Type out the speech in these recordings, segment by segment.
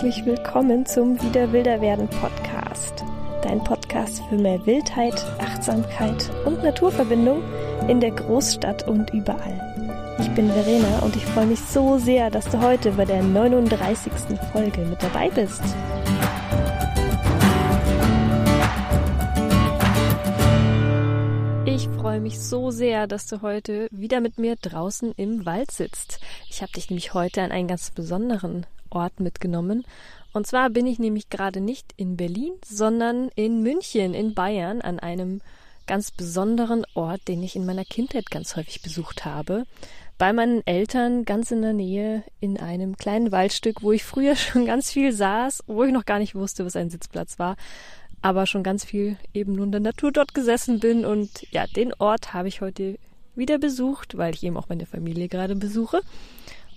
herzlich willkommen zum Wieder wilder werden Podcast. Dein Podcast für mehr Wildheit, Achtsamkeit und Naturverbindung in der Großstadt und überall. Ich bin Verena und ich freue mich so sehr, dass du heute bei der 39. Folge mit dabei bist. Ich freue mich so sehr, dass du heute wieder mit mir draußen im Wald sitzt. Ich habe dich nämlich heute an einen ganz besonderen Ort mitgenommen. Und zwar bin ich nämlich gerade nicht in Berlin, sondern in München, in Bayern, an einem ganz besonderen Ort, den ich in meiner Kindheit ganz häufig besucht habe. Bei meinen Eltern ganz in der Nähe in einem kleinen Waldstück, wo ich früher schon ganz viel saß, wo ich noch gar nicht wusste, was ein Sitzplatz war, aber schon ganz viel eben nur in der Natur dort gesessen bin. Und ja, den Ort habe ich heute wieder besucht, weil ich eben auch meine Familie gerade besuche.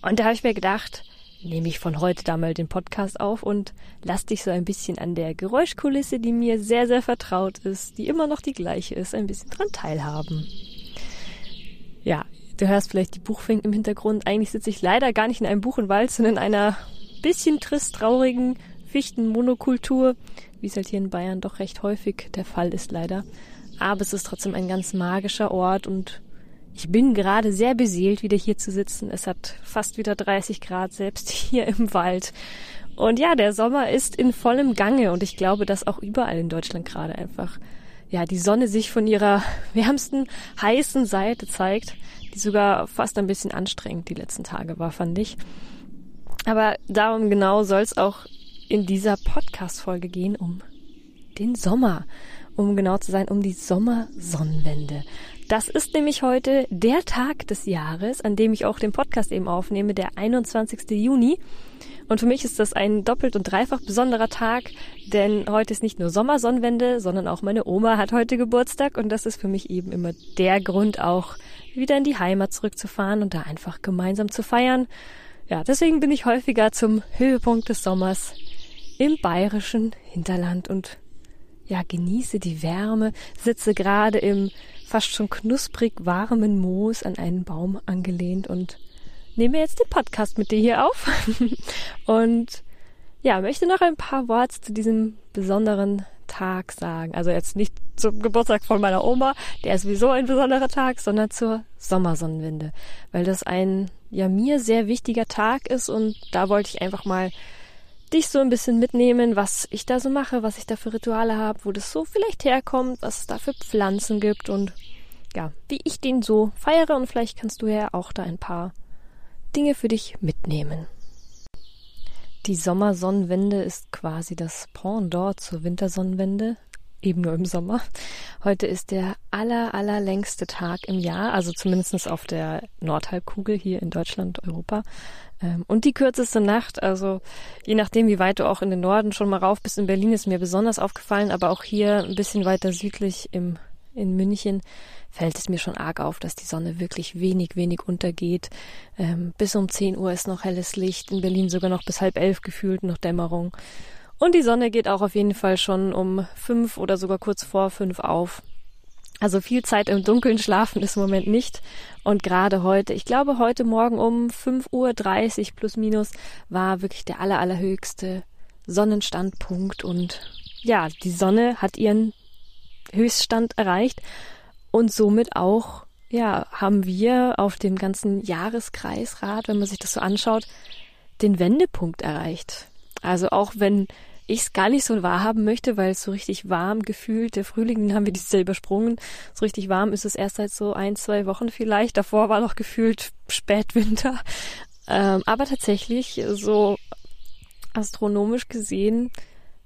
Und da habe ich mir gedacht, nehme ich von heute da mal den Podcast auf und lass dich so ein bisschen an der Geräuschkulisse, die mir sehr, sehr vertraut ist, die immer noch die gleiche ist, ein bisschen dran teilhaben. Ja, du hörst vielleicht die Buchfink im Hintergrund. Eigentlich sitze ich leider gar nicht in einem Buchenwald, sondern in einer bisschen trist traurigen Fichtenmonokultur, wie es halt hier in Bayern doch recht häufig der Fall ist leider. Aber es ist trotzdem ein ganz magischer Ort und ich bin gerade sehr beseelt, wieder hier zu sitzen. Es hat fast wieder 30 Grad, selbst hier im Wald. Und ja, der Sommer ist in vollem Gange und ich glaube, dass auch überall in Deutschland gerade einfach, ja, die Sonne sich von ihrer wärmsten, heißen Seite zeigt, die sogar fast ein bisschen anstrengend die letzten Tage war, fand ich. Aber darum genau soll es auch in dieser Podcast-Folge gehen, um den Sommer. Um genau zu sein, um die Sommersonnenwende. Das ist nämlich heute der Tag des Jahres, an dem ich auch den Podcast eben aufnehme, der 21. Juni. Und für mich ist das ein doppelt und dreifach besonderer Tag, denn heute ist nicht nur Sommersonnenwende, sondern auch meine Oma hat heute Geburtstag und das ist für mich eben immer der Grund auch, wieder in die Heimat zurückzufahren und da einfach gemeinsam zu feiern. Ja, deswegen bin ich häufiger zum Höhepunkt des Sommers im bayerischen Hinterland und ja, genieße die Wärme, sitze gerade im fast schon knusprig warmen Moos an einen Baum angelehnt und nehme jetzt den Podcast mit dir hier auf. und ja, möchte noch ein paar Worte zu diesem besonderen Tag sagen. Also jetzt nicht zum Geburtstag von meiner Oma, der ist sowieso ein besonderer Tag, sondern zur Sommersonnenwende, weil das ein ja mir sehr wichtiger Tag ist und da wollte ich einfach mal dich so ein bisschen mitnehmen, was ich da so mache, was ich da für Rituale habe, wo das so vielleicht herkommt, was es da für Pflanzen gibt und ja, wie ich den so feiere und vielleicht kannst du ja auch da ein paar Dinge für dich mitnehmen. Die Sommersonnenwende ist quasi das Pendant zur Wintersonnenwende, eben nur im Sommer. Heute ist der aller, allerlängste Tag im Jahr, also zumindest auf der Nordhalbkugel hier in Deutschland, Europa. Ähm, und die kürzeste Nacht, also je nachdem, wie weit du auch in den Norden schon mal rauf bist, in Berlin ist mir besonders aufgefallen, aber auch hier ein bisschen weiter südlich im, in München fällt es mir schon arg auf, dass die Sonne wirklich wenig, wenig untergeht. Ähm, bis um 10 Uhr ist noch helles Licht, in Berlin sogar noch bis halb elf gefühlt noch Dämmerung. Und die Sonne geht auch auf jeden Fall schon um fünf oder sogar kurz vor fünf auf. Also viel Zeit im Dunkeln schlafen ist im Moment nicht. Und gerade heute, ich glaube heute Morgen um 5.30 Uhr plus minus war wirklich der aller, allerhöchste Sonnenstandpunkt. Und ja, die Sonne hat ihren Höchststand erreicht. Und somit auch, ja, haben wir auf dem ganzen Jahreskreisrad, wenn man sich das so anschaut, den Wendepunkt erreicht. Also auch wenn ich es gar nicht so wahrhaben möchte, weil es so richtig warm gefühlt, der Frühling, den haben wir dieses Jahr übersprungen. So richtig warm ist es erst seit so ein, zwei Wochen vielleicht. Davor war noch gefühlt Spätwinter. Ähm, aber tatsächlich, so astronomisch gesehen,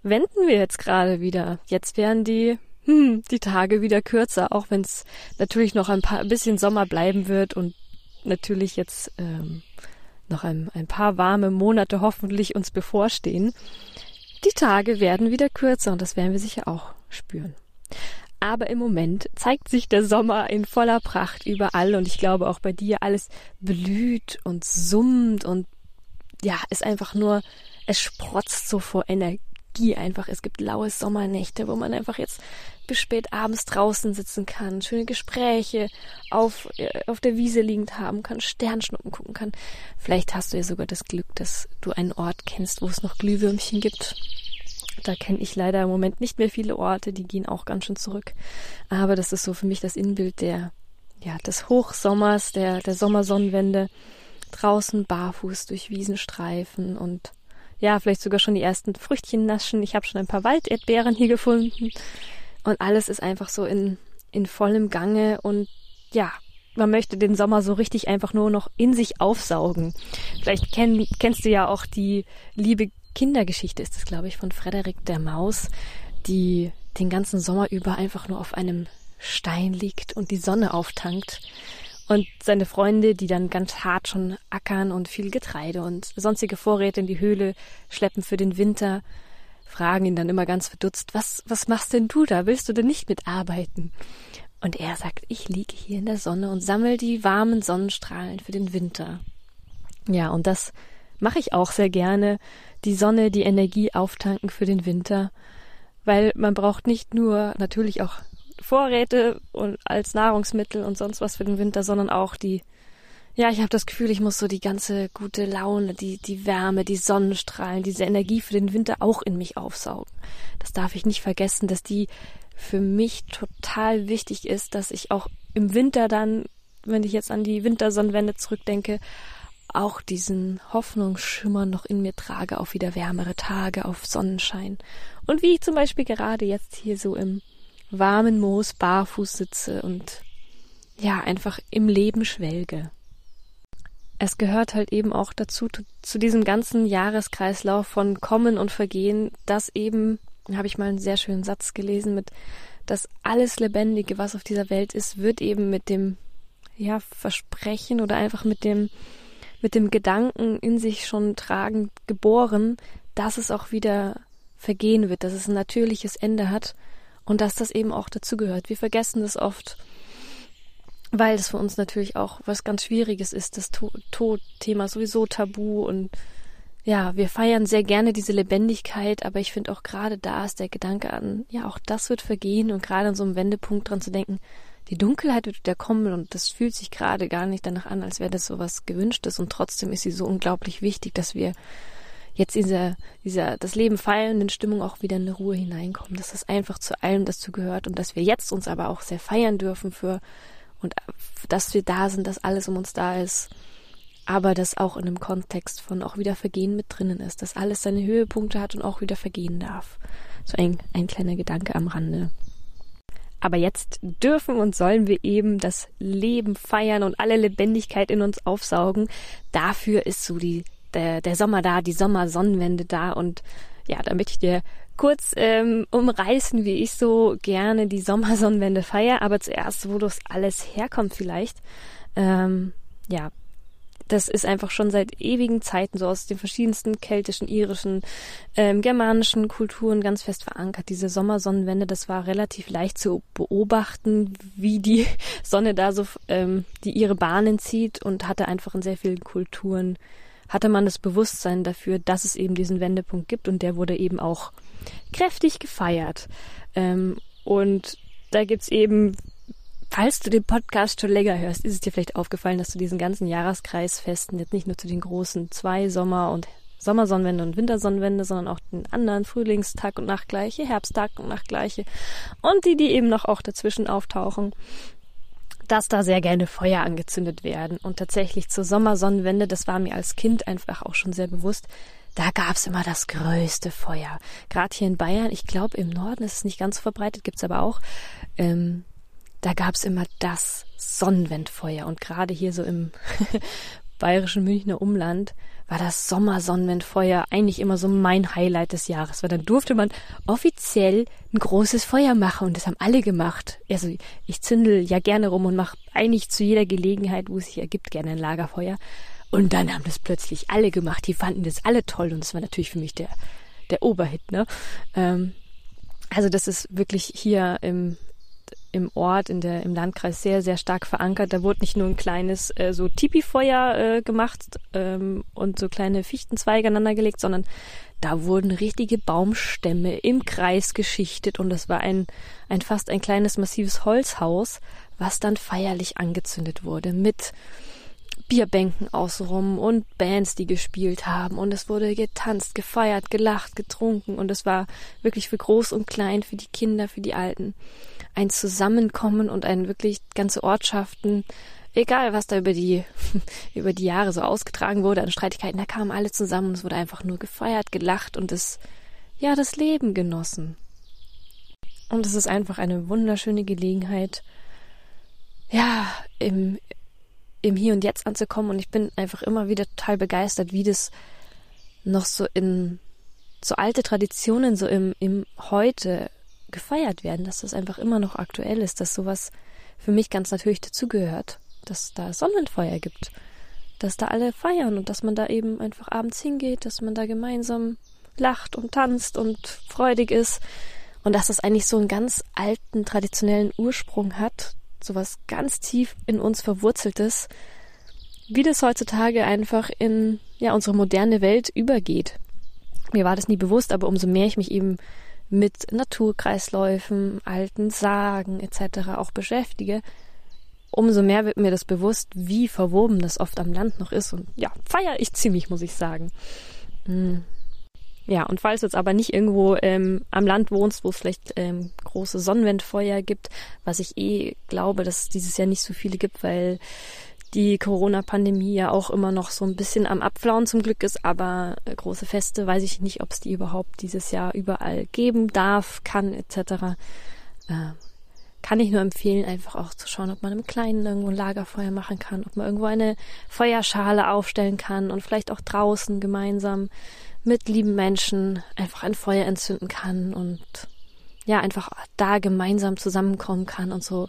wenden wir jetzt gerade wieder. Jetzt werden die, hm, die Tage wieder kürzer, auch wenn es natürlich noch ein paar ein bisschen Sommer bleiben wird und natürlich jetzt ähm, noch ein, ein paar warme Monate hoffentlich uns bevorstehen. Die Tage werden wieder kürzer und das werden wir sicher auch spüren. Aber im Moment zeigt sich der Sommer in voller Pracht überall und ich glaube auch bei dir alles blüht und summt und ja, ist einfach nur, es sprotzt so vor Energie Energie einfach. Es gibt laue Sommernächte, wo man einfach jetzt bis spät abends draußen sitzen kann, schöne Gespräche auf, äh, auf der Wiese liegend haben kann, Sternschnuppen gucken kann. Vielleicht hast du ja sogar das Glück, dass du einen Ort kennst, wo es noch Glühwürmchen gibt. Da kenne ich leider im Moment nicht mehr viele Orte, die gehen auch ganz schön zurück. Aber das ist so für mich das Innenbild der, ja, des Hochsommers, der, der Sommersonnenwende. Draußen barfuß durch Wiesenstreifen und ja, vielleicht sogar schon die ersten Früchtchen naschen. Ich habe schon ein paar Walderdbeeren hier gefunden. Und alles ist einfach so in, in vollem Gange und ja, man möchte den Sommer so richtig einfach nur noch in sich aufsaugen. Vielleicht kenn, kennst du ja auch die liebe Kindergeschichte, ist es, glaube ich, von Frederik der Maus, die den ganzen Sommer über einfach nur auf einem Stein liegt und die Sonne auftankt. Und seine Freunde, die dann ganz hart schon ackern und viel Getreide und sonstige Vorräte in die Höhle schleppen für den Winter, fragen ihn dann immer ganz verdutzt, was, was machst denn du da? Willst du denn nicht mitarbeiten? Und er sagt, ich liege hier in der Sonne und sammle die warmen Sonnenstrahlen für den Winter. Ja, und das mache ich auch sehr gerne. Die Sonne, die Energie auftanken für den Winter. Weil man braucht nicht nur natürlich auch Vorräte und als Nahrungsmittel und sonst was für den Winter, sondern auch die, ja, ich habe das Gefühl, ich muss so die ganze gute Laune, die, die Wärme, die Sonnenstrahlen, diese Energie für den Winter auch in mich aufsaugen. Das darf ich nicht vergessen, dass die für mich total wichtig ist, dass ich auch im Winter dann, wenn ich jetzt an die Wintersonnenwende zurückdenke, auch diesen Hoffnungsschimmer noch in mir trage auf wieder wärmere Tage, auf Sonnenschein. Und wie ich zum Beispiel gerade jetzt hier so im warmen Moos barfuß sitze und ja, einfach im Leben schwelge. Es gehört halt eben auch dazu, zu diesem ganzen Jahreskreislauf von Kommen und Vergehen, dass eben, habe ich mal einen sehr schönen Satz gelesen mit, dass alles Lebendige, was auf dieser Welt ist, wird eben mit dem, ja, Versprechen oder einfach mit dem, mit dem Gedanken in sich schon tragend geboren, dass es auch wieder vergehen wird, dass es ein natürliches Ende hat und dass das eben auch dazugehört. Wir vergessen das oft, weil es für uns natürlich auch was ganz Schwieriges ist, das Todthema sowieso tabu und ja, wir feiern sehr gerne diese Lebendigkeit, aber ich finde auch gerade da ist der Gedanke an, ja, auch das wird vergehen und gerade an so einem Wendepunkt dran zu denken, die Dunkelheit wird wieder kommen und das fühlt sich gerade gar nicht danach an, als wäre das so was Gewünschtes und trotzdem ist sie so unglaublich wichtig, dass wir jetzt in dieser, dieser das Leben feiernden Stimmung auch wieder in eine Ruhe hineinkommen, dass das einfach zu allem dazu gehört und dass wir jetzt uns aber auch sehr feiern dürfen für und dass wir da sind, dass alles um uns da ist, aber dass auch in einem Kontext von auch wieder Vergehen mit drinnen ist, dass alles seine Höhepunkte hat und auch wieder vergehen darf. So ein, ein kleiner Gedanke am Rande. Aber jetzt dürfen und sollen wir eben das Leben feiern und alle Lebendigkeit in uns aufsaugen. Dafür ist so die der, der Sommer da, die Sommersonnenwende da und ja, damit ich dir kurz ähm, umreißen, wie ich so gerne die Sommersonnenwende feiere, aber zuerst, wo das alles herkommt vielleicht. Ähm, ja, das ist einfach schon seit ewigen Zeiten so aus den verschiedensten keltischen, irischen, ähm, germanischen Kulturen ganz fest verankert. Diese Sommersonnenwende, das war relativ leicht zu beobachten, wie die Sonne da so, ähm, die ihre Bahnen zieht und hatte einfach in sehr vielen Kulturen hatte man das Bewusstsein dafür, dass es eben diesen Wendepunkt gibt und der wurde eben auch kräftig gefeiert. Ähm, und da gibt's eben, falls du den Podcast schon länger hörst, ist es dir vielleicht aufgefallen, dass du diesen ganzen Jahreskreisfesten jetzt nicht nur zu den großen zwei Sommer- und Sommersonnenwende und Wintersonnenwende, sondern auch den anderen Frühlingstag und Nachtgleiche, Herbsttag und Nachtgleiche und die, die eben noch auch dazwischen auftauchen, dass da sehr gerne Feuer angezündet werden. Und tatsächlich zur Sommersonnenwende, das war mir als Kind einfach auch schon sehr bewusst, da gab's immer das größte Feuer. Gerade hier in Bayern, ich glaube im Norden ist es nicht ganz so verbreitet, gibt's aber auch. Ähm, da gab's immer das Sonnenwendfeuer. Und gerade hier so im bayerischen Münchner Umland war das Sommersonnenwendfeuer eigentlich immer so mein Highlight des Jahres, weil dann durfte man offiziell ein großes Feuer machen und das haben alle gemacht. Also ich zündel ja gerne rum und mache eigentlich zu jeder Gelegenheit, wo es sich ergibt, gerne ein Lagerfeuer. Und dann haben das plötzlich alle gemacht. Die fanden das alle toll und das war natürlich für mich der der Oberhit. Ne? Ähm, also das ist wirklich hier im im Ort, in der, im Landkreis sehr, sehr stark verankert. Da wurde nicht nur ein kleines äh, so Tipi-Feuer äh, gemacht ähm, und so kleine Fichtenzweige aneinander gelegt, sondern Da wurden richtige Baumstämme im Kreis geschichtet und es war ein, ein fast ein kleines massives Holzhaus, was dann feierlich angezündet wurde mit Bierbänken außenrum und Bands, die gespielt haben. Und es wurde getanzt, gefeiert, gelacht, getrunken. Und es war wirklich für groß und klein, für die Kinder, für die Alten ein Zusammenkommen und ein wirklich ganze Ortschaften egal was da über die, über die Jahre so ausgetragen wurde an Streitigkeiten, da kamen alle zusammen und es wurde einfach nur gefeiert, gelacht und es, ja, das Leben genossen. Und es ist einfach eine wunderschöne Gelegenheit, ja, im, im Hier und Jetzt anzukommen und ich bin einfach immer wieder total begeistert, wie das noch so in so alte Traditionen so im, im Heute gefeiert werden, dass das einfach immer noch aktuell ist, dass sowas für mich ganz natürlich dazugehört dass da Sonnenfeuer gibt, dass da alle feiern und dass man da eben einfach abends hingeht, dass man da gemeinsam lacht und tanzt und freudig ist und dass das eigentlich so einen ganz alten traditionellen Ursprung hat, sowas ganz tief in uns verwurzeltes, wie das heutzutage einfach in ja unsere moderne Welt übergeht. Mir war das nie bewusst, aber umso mehr ich mich eben mit Naturkreisläufen, alten Sagen etc. auch beschäftige, umso mehr wird mir das bewusst, wie verwoben das oft am Land noch ist. Und ja, feiere ich ziemlich, muss ich sagen. Hm. Ja, und falls du jetzt aber nicht irgendwo ähm, am Land wohnst, wo es vielleicht ähm, große Sonnenwendfeuer gibt, was ich eh glaube, dass es dieses Jahr nicht so viele gibt, weil die Corona-Pandemie ja auch immer noch so ein bisschen am Abflauen zum Glück ist, aber äh, große Feste weiß ich nicht, ob es die überhaupt dieses Jahr überall geben darf, kann etc. Äh, kann ich nur empfehlen, einfach auch zu schauen, ob man im Kleinen irgendwo ein Lagerfeuer machen kann, ob man irgendwo eine Feuerschale aufstellen kann und vielleicht auch draußen gemeinsam mit lieben Menschen einfach ein Feuer entzünden kann und ja, einfach da gemeinsam zusammenkommen kann und so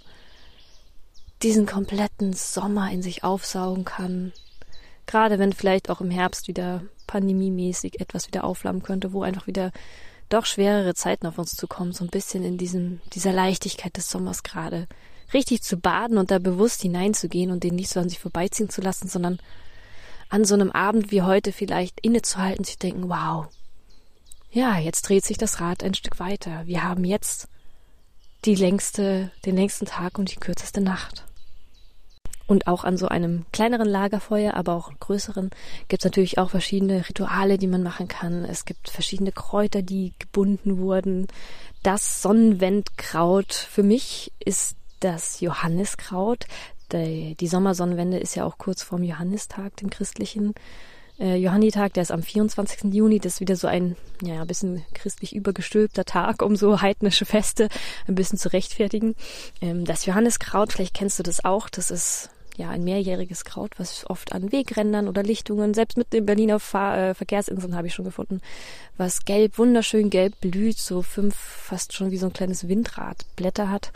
diesen kompletten Sommer in sich aufsaugen kann. Gerade wenn vielleicht auch im Herbst wieder pandemiemäßig etwas wieder aufflammen könnte, wo einfach wieder doch schwerere Zeiten auf uns zukommen, so ein bisschen in diesem, dieser Leichtigkeit des Sommers gerade. Richtig zu baden und da bewusst hineinzugehen und den nicht so an sich vorbeiziehen zu lassen, sondern an so einem Abend wie heute vielleicht innezuhalten, zu denken, wow, ja, jetzt dreht sich das Rad ein Stück weiter. Wir haben jetzt die längste, den längsten Tag und die kürzeste Nacht. Und auch an so einem kleineren Lagerfeuer, aber auch größeren, gibt es natürlich auch verschiedene Rituale, die man machen kann. Es gibt verschiedene Kräuter, die gebunden wurden. Das Sonnenwendkraut für mich ist das Johanniskraut. Die, Sommersonnenwende ist ja auch kurz vorm Johannistag, dem christlichen äh, Johannitag, der ist am 24. Juni, das ist wieder so ein, ja, ein bisschen christlich übergestülpter Tag, um so heidnische Feste ein bisschen zu rechtfertigen. Ähm, das Johanniskraut, vielleicht kennst du das auch, das ist ja ein mehrjähriges Kraut, was oft an Wegrändern oder Lichtungen, selbst mit den Berliner Fahr äh, Verkehrsinseln habe ich schon gefunden, was gelb, wunderschön gelb blüht, so fünf, fast schon wie so ein kleines Windrad Blätter hat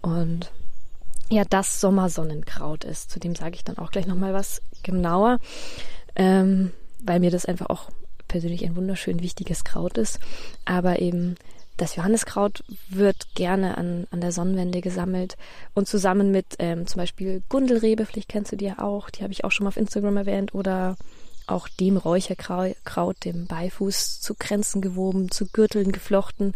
und ja, das Sommersonnenkraut ist. Zu dem sage ich dann auch gleich nochmal was genauer, ähm, weil mir das einfach auch persönlich ein wunderschön wichtiges Kraut ist. Aber eben das Johanniskraut wird gerne an, an der Sonnenwende gesammelt und zusammen mit ähm, zum Beispiel Gundelrebe, vielleicht kennst du die ja auch, die habe ich auch schon mal auf Instagram erwähnt, oder auch dem Räucherkraut, dem Beifuß zu Kränzen gewoben, zu Gürteln geflochten.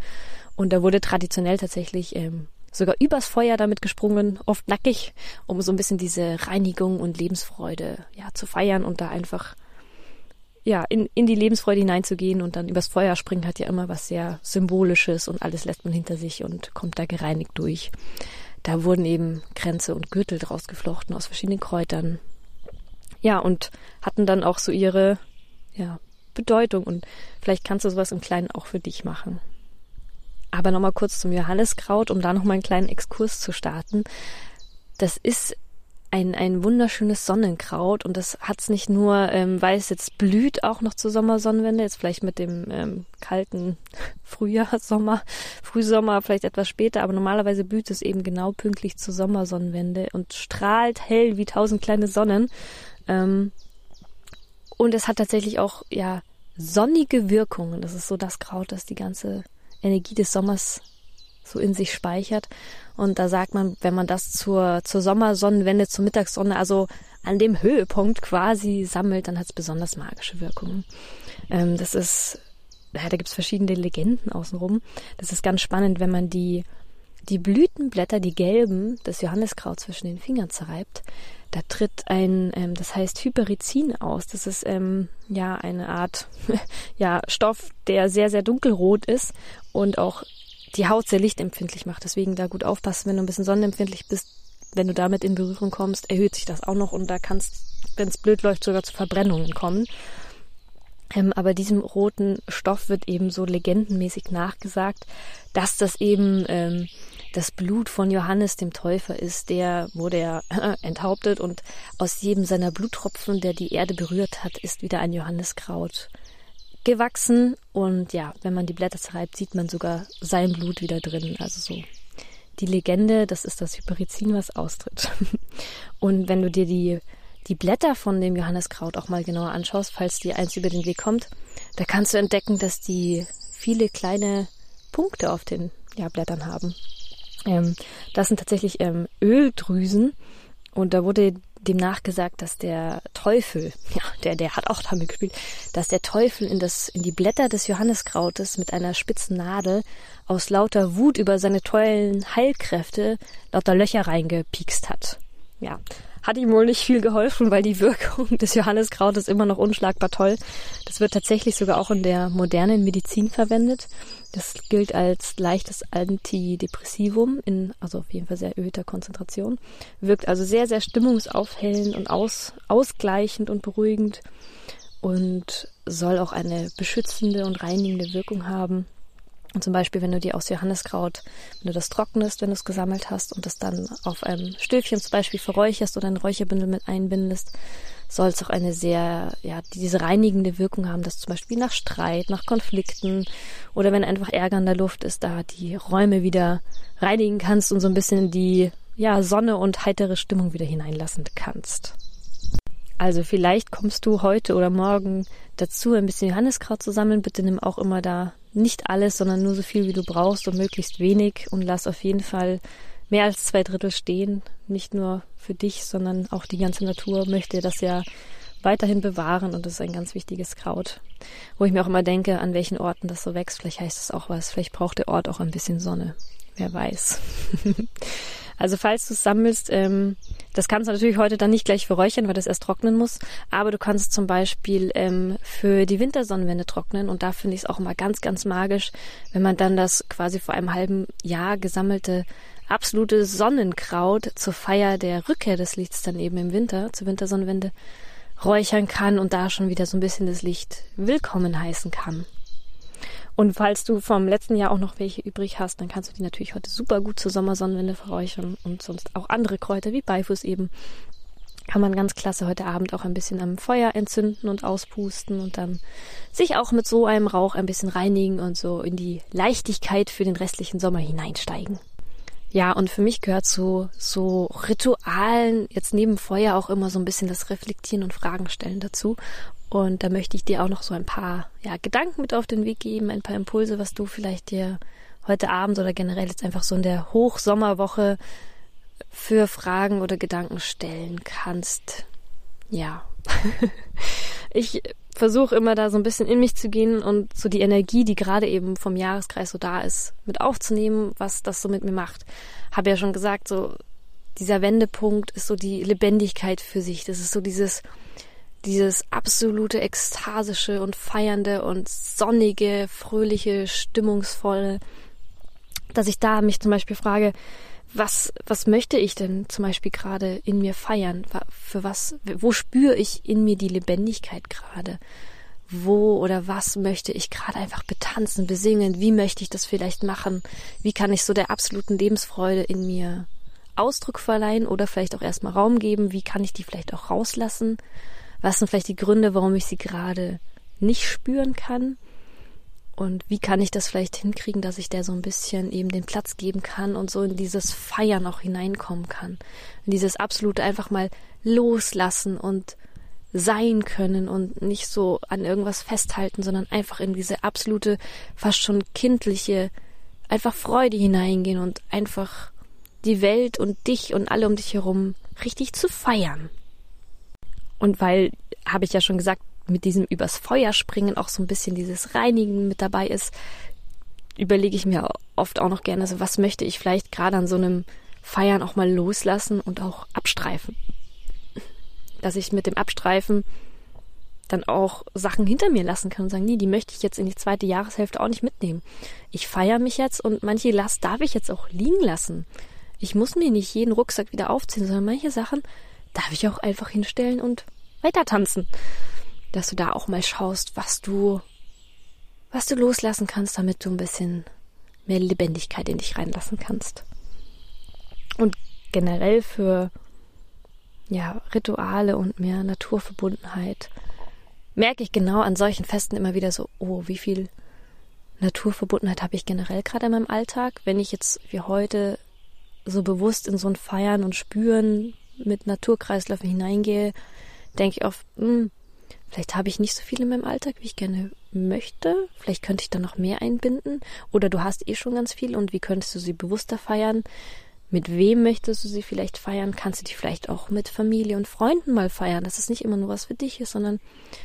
Und da wurde traditionell tatsächlich ähm, sogar übers Feuer damit gesprungen, oft nackig, um so ein bisschen diese Reinigung und Lebensfreude ja zu feiern und da einfach ja, in, in die Lebensfreude hineinzugehen und dann übers Feuer springen hat ja immer was sehr Symbolisches und alles lässt man hinter sich und kommt da gereinigt durch. Da wurden eben Kränze und Gürtel draus geflochten aus verschiedenen Kräutern. Ja, und hatten dann auch so ihre, ja, Bedeutung und vielleicht kannst du sowas im Kleinen auch für dich machen. Aber nochmal kurz zum Johanneskraut, um da nochmal einen kleinen Exkurs zu starten. Das ist ein, ein wunderschönes Sonnenkraut und das hat's nicht nur, ähm, weil es jetzt blüht, auch noch zur Sommersonnenwende, jetzt vielleicht mit dem ähm, kalten Frühjahr, Sommer, Frühsommer, vielleicht etwas später, aber normalerweise blüht es eben genau pünktlich zur Sommersonnenwende und strahlt hell wie tausend kleine Sonnen. Ähm, und es hat tatsächlich auch, ja, sonnige Wirkungen. Das ist so das Kraut, das die ganze Energie des Sommers so in sich speichert. Und da sagt man, wenn man das zur, zur Sommersonnenwende, zur Mittagssonne, also an dem Höhepunkt quasi sammelt, dann hat es besonders magische Wirkungen. Ähm, das ist ja, da gibt's verschiedene Legenden außenrum. Das ist ganz spannend, wenn man die, die Blütenblätter, die gelben, des Johanniskraut zwischen den Fingern zerreibt. Da tritt ein, ähm, das heißt Hyperizin aus. Das ist ähm, ja eine Art ja, Stoff, der sehr, sehr dunkelrot ist und auch die Haut sehr lichtempfindlich macht. Deswegen da gut aufpassen, wenn du ein bisschen sonnenempfindlich bist, wenn du damit in Berührung kommst, erhöht sich das auch noch und da kannst, wenn es blöd läuft, sogar zu Verbrennungen kommen. Ähm, aber diesem roten Stoff wird eben so legendenmäßig nachgesagt, dass das eben ähm, das Blut von Johannes dem Täufer ist, der wurde ja äh, enthauptet und aus jedem seiner Bluttropfen, der die Erde berührt hat, ist wieder ein Johanniskraut gewachsen und ja, wenn man die Blätter zerreibt, sieht man sogar sein Blut wieder drin, also so die Legende, das ist das Hyperizin, was austritt. Und wenn du dir die, die Blätter von dem Johanneskraut auch mal genauer anschaust, falls dir eins über den Weg kommt, da kannst du entdecken, dass die viele kleine Punkte auf den ja, Blättern haben. Ähm, das sind tatsächlich ähm, Öldrüsen und da wurde dem nachgesagt, dass der Teufel, ja, der, der hat auch damit gespielt, dass der Teufel in das, in die Blätter des Johanniskrautes mit einer spitzen Nadel aus lauter Wut über seine tollen Heilkräfte lauter Löcher reingepiekst hat. Ja, hat ihm wohl nicht viel geholfen, weil die Wirkung des Johanniskrautes immer noch unschlagbar toll. Das wird tatsächlich sogar auch in der modernen Medizin verwendet. Das gilt als leichtes Antidepressivum in, also auf jeden Fall sehr erhöhter Konzentration. Wirkt also sehr, sehr stimmungsaufhellend und aus, ausgleichend und beruhigend und soll auch eine beschützende und reinigende Wirkung haben. Und zum Beispiel, wenn du dir aus Johanniskraut, wenn du das trocknest, wenn du es gesammelt hast und das dann auf einem Stöfchen zum Beispiel verräucherst oder ein Räucherbündel mit einbindest, soll es auch eine sehr, ja, diese reinigende Wirkung haben, dass zum Beispiel nach Streit, nach Konflikten oder wenn einfach Ärger in der Luft ist, da die Räume wieder reinigen kannst und so ein bisschen die, ja, Sonne und heitere Stimmung wieder hineinlassen kannst. Also vielleicht kommst du heute oder morgen dazu, ein bisschen Johanniskraut zu sammeln. Bitte nimm auch immer da nicht alles, sondern nur so viel, wie du brauchst und möglichst wenig und lass auf jeden Fall mehr als zwei Drittel stehen. Nicht nur für dich, sondern auch die ganze Natur möchte das ja weiterhin bewahren und das ist ein ganz wichtiges Kraut. Wo ich mir auch immer denke, an welchen Orten das so wächst. Vielleicht heißt es auch was. Vielleicht braucht der Ort auch ein bisschen Sonne. Wer weiß. Also falls du es sammelst, ähm, das kannst du natürlich heute dann nicht gleich verräuchern, weil das erst trocknen muss. Aber du kannst zum Beispiel ähm, für die Wintersonnenwende trocknen. Und da finde ich es auch immer ganz, ganz magisch, wenn man dann das quasi vor einem halben Jahr gesammelte absolute Sonnenkraut zur Feier der Rückkehr des Lichts dann eben im Winter, zur Wintersonnenwende, räuchern kann und da schon wieder so ein bisschen das Licht willkommen heißen kann. Und falls du vom letzten Jahr auch noch welche übrig hast, dann kannst du die natürlich heute super gut zur Sommersonnenwende verräuchern und sonst auch andere Kräuter wie Beifuß eben. Kann man ganz klasse heute Abend auch ein bisschen am Feuer entzünden und auspusten und dann sich auch mit so einem Rauch ein bisschen reinigen und so in die Leichtigkeit für den restlichen Sommer hineinsteigen. Ja, und für mich gehört so, so Ritualen jetzt neben Feuer auch immer so ein bisschen das Reflektieren und Fragen stellen dazu. Und da möchte ich dir auch noch so ein paar ja, Gedanken mit auf den Weg geben, ein paar Impulse, was du vielleicht dir heute Abend oder generell jetzt einfach so in der Hochsommerwoche für Fragen oder Gedanken stellen kannst. Ja. ich versuche immer da so ein bisschen in mich zu gehen und so die Energie, die gerade eben vom Jahreskreis so da ist, mit aufzunehmen, was das so mit mir macht. Habe ja schon gesagt, so dieser Wendepunkt ist so die Lebendigkeit für sich. Das ist so dieses dieses absolute ekstasische und feiernde und sonnige, fröhliche, stimmungsvolle, dass ich da mich zum Beispiel frage, was, was möchte ich denn zum Beispiel gerade in mir feiern? Für was, wo spüre ich in mir die Lebendigkeit gerade? Wo oder was möchte ich gerade einfach betanzen, besingen? Wie möchte ich das vielleicht machen? Wie kann ich so der absoluten Lebensfreude in mir Ausdruck verleihen oder vielleicht auch erstmal Raum geben? Wie kann ich die vielleicht auch rauslassen? Was sind vielleicht die Gründe, warum ich sie gerade nicht spüren kann? Und wie kann ich das vielleicht hinkriegen, dass ich der so ein bisschen eben den Platz geben kann und so in dieses Feiern auch hineinkommen kann? In dieses absolute einfach mal loslassen und sein können und nicht so an irgendwas festhalten, sondern einfach in diese absolute, fast schon kindliche, einfach Freude hineingehen und einfach die Welt und dich und alle um dich herum richtig zu feiern. Und weil, habe ich ja schon gesagt, mit diesem übers Feuer springen auch so ein bisschen dieses Reinigen mit dabei ist, überlege ich mir oft auch noch gerne, so was möchte ich vielleicht gerade an so einem Feiern auch mal loslassen und auch abstreifen. Dass ich mit dem Abstreifen dann auch Sachen hinter mir lassen kann und sagen, nee, die möchte ich jetzt in die zweite Jahreshälfte auch nicht mitnehmen. Ich feiere mich jetzt und manche Last darf ich jetzt auch liegen lassen. Ich muss mir nicht jeden Rucksack wieder aufziehen, sondern manche Sachen darf ich auch einfach hinstellen und weiter tanzen. Dass du da auch mal schaust, was du, was du loslassen kannst, damit du ein bisschen mehr Lebendigkeit in dich reinlassen kannst. Und generell für ja, Rituale und mehr Naturverbundenheit merke ich genau an solchen Festen immer wieder so, oh, wie viel Naturverbundenheit habe ich generell gerade in meinem Alltag. Wenn ich jetzt wie heute so bewusst in so ein Feiern und Spüren mit Naturkreisläufen hineingehe, denke ich oft, hm, vielleicht habe ich nicht so viel in meinem Alltag, wie ich gerne möchte. Vielleicht könnte ich da noch mehr einbinden. Oder du hast eh schon ganz viel und wie könntest du sie bewusster feiern? Mit wem möchtest du sie vielleicht feiern? Kannst du die vielleicht auch mit Familie und Freunden mal feiern, dass es nicht immer nur was für dich ist, sondern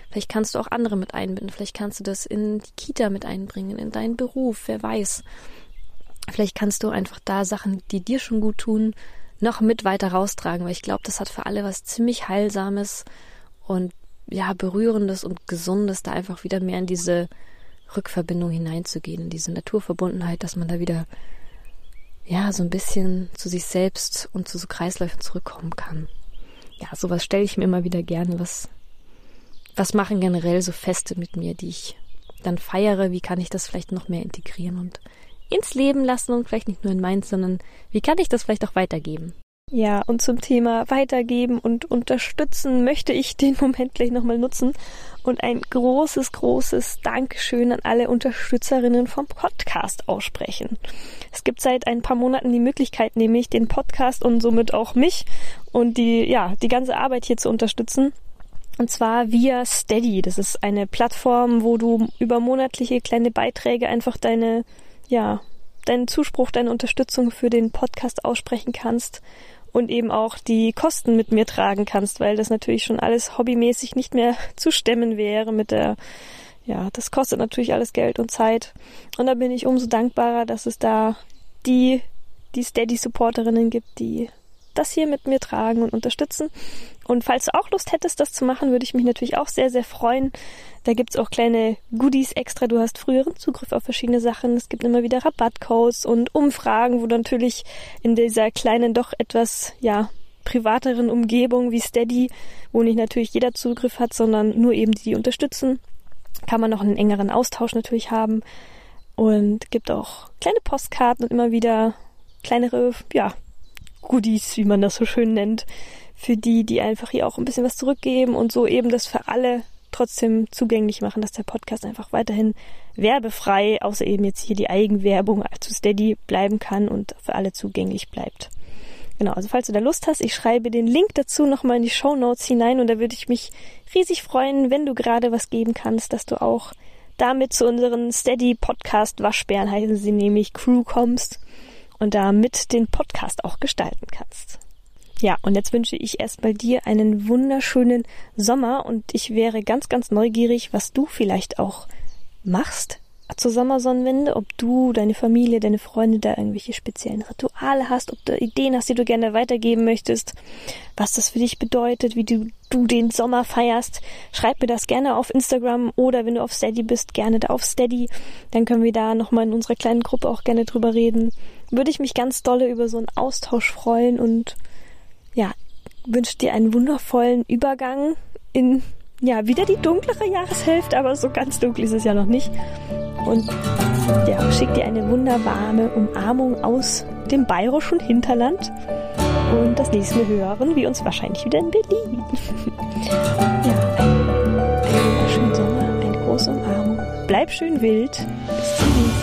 vielleicht kannst du auch andere mit einbinden. Vielleicht kannst du das in die Kita mit einbringen, in deinen Beruf, wer weiß. Vielleicht kannst du einfach da Sachen, die dir schon gut tun, noch mit weiter raustragen, weil ich glaube, das hat für alle was ziemlich Heilsames und ja, Berührendes und Gesundes, da einfach wieder mehr in diese Rückverbindung hineinzugehen, in diese Naturverbundenheit, dass man da wieder ja, so ein bisschen zu sich selbst und zu so Kreisläufen zurückkommen kann. Ja, sowas stelle ich mir immer wieder gerne. Was, was machen generell so Feste mit mir, die ich dann feiere? Wie kann ich das vielleicht noch mehr integrieren und ins Leben lassen und vielleicht nicht nur in meins, sondern wie kann ich das vielleicht auch weitergeben? Ja, und zum Thema weitergeben und unterstützen möchte ich den Moment gleich nochmal nutzen und ein großes, großes Dankeschön an alle Unterstützerinnen vom Podcast aussprechen. Es gibt seit ein paar Monaten die Möglichkeit, nämlich den Podcast und somit auch mich und die, ja, die ganze Arbeit hier zu unterstützen. Und zwar via Steady. Das ist eine Plattform, wo du über monatliche kleine Beiträge einfach deine, ja, deinen Zuspruch, deine Unterstützung für den Podcast aussprechen kannst und eben auch die Kosten mit mir tragen kannst, weil das natürlich schon alles hobbymäßig nicht mehr zu stemmen wäre mit der, ja, das kostet natürlich alles Geld und Zeit. Und da bin ich umso dankbarer, dass es da die, die Steady-Supporterinnen gibt, die das hier mit mir tragen und unterstützen. Und falls du auch Lust hättest, das zu machen, würde ich mich natürlich auch sehr, sehr freuen. Da gibt's auch kleine Goodies extra. Du hast früheren Zugriff auf verschiedene Sachen. Es gibt immer wieder Rabattcodes und Umfragen, wo du natürlich in dieser kleinen, doch etwas, ja, privateren Umgebung wie Steady, wo nicht natürlich jeder Zugriff hat, sondern nur eben die, die unterstützen, kann man noch einen engeren Austausch natürlich haben. Und gibt auch kleine Postkarten und immer wieder kleinere, ja, Goodies, wie man das so schön nennt, für die, die einfach hier auch ein bisschen was zurückgeben und so eben das für alle trotzdem zugänglich machen, dass der Podcast einfach weiterhin werbefrei, außer eben jetzt hier die Eigenwerbung zu Steady bleiben kann und für alle zugänglich bleibt. Genau, also falls du da Lust hast, ich schreibe den Link dazu nochmal in die Show Notes hinein und da würde ich mich riesig freuen, wenn du gerade was geben kannst, dass du auch damit zu unseren Steady Podcast Waschbären heißen sie nämlich Crew kommst und damit den Podcast auch gestalten kannst. Ja, und jetzt wünsche ich erstmal dir einen wunderschönen Sommer und ich wäre ganz, ganz neugierig, was du vielleicht auch machst zur Sommersonnenwende, ob du, deine Familie, deine Freunde da irgendwelche speziellen Rituale hast, ob du Ideen hast, die du gerne weitergeben möchtest, was das für dich bedeutet, wie du, du den Sommer feierst. Schreib mir das gerne auf Instagram oder wenn du auf Steady bist, gerne da auf Steady. Dann können wir da nochmal in unserer kleinen Gruppe auch gerne drüber reden. Würde ich mich ganz dolle über so einen Austausch freuen und ja, wünsche dir einen wundervollen Übergang in ja, wieder die dunklere Jahreshälfte, aber so ganz dunkel ist es ja noch nicht. Und ja, schick dir eine wunderwarme Umarmung aus dem bayerischen Hinterland. Und das nächste Mal hören wir uns wahrscheinlich wieder in Berlin. ja, einen, einen wunderschönen Sommer, eine große Umarmung. Bleib schön wild. Bis zum nächsten Mal.